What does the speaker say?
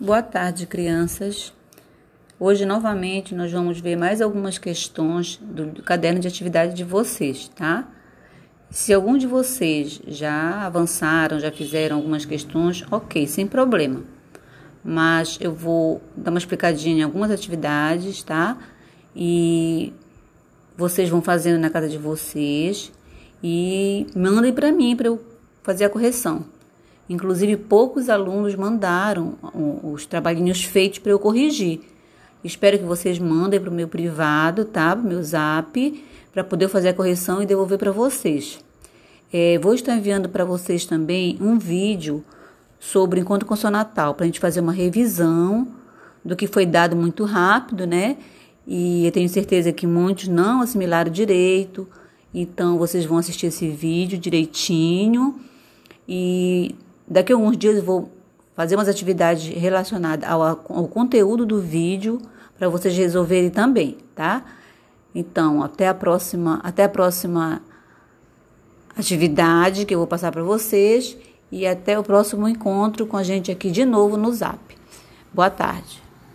Boa tarde, crianças. Hoje, novamente, nós vamos ver mais algumas questões do caderno de atividade de vocês, tá? Se algum de vocês já avançaram, já fizeram algumas questões, ok, sem problema. Mas eu vou dar uma explicadinha em algumas atividades, tá? E vocês vão fazendo na casa de vocês e mandem para mim para eu fazer a correção. Inclusive, poucos alunos mandaram os trabalhinhos feitos para eu corrigir. Espero que vocês mandem para o meu privado, tá? Para o meu zap, para poder fazer a correção e devolver para vocês. É, vou estar enviando para vocês também um vídeo sobre o encontro consonantal, para a gente fazer uma revisão do que foi dado muito rápido, né? E eu tenho certeza que muitos não assimilaram direito, então vocês vão assistir esse vídeo direitinho e Daqui a alguns dias eu vou fazer umas atividades relacionadas ao, ao conteúdo do vídeo para vocês resolverem também, tá? Então, até a próxima, até a próxima atividade que eu vou passar para vocês e até o próximo encontro com a gente aqui de novo no Zap. Boa tarde.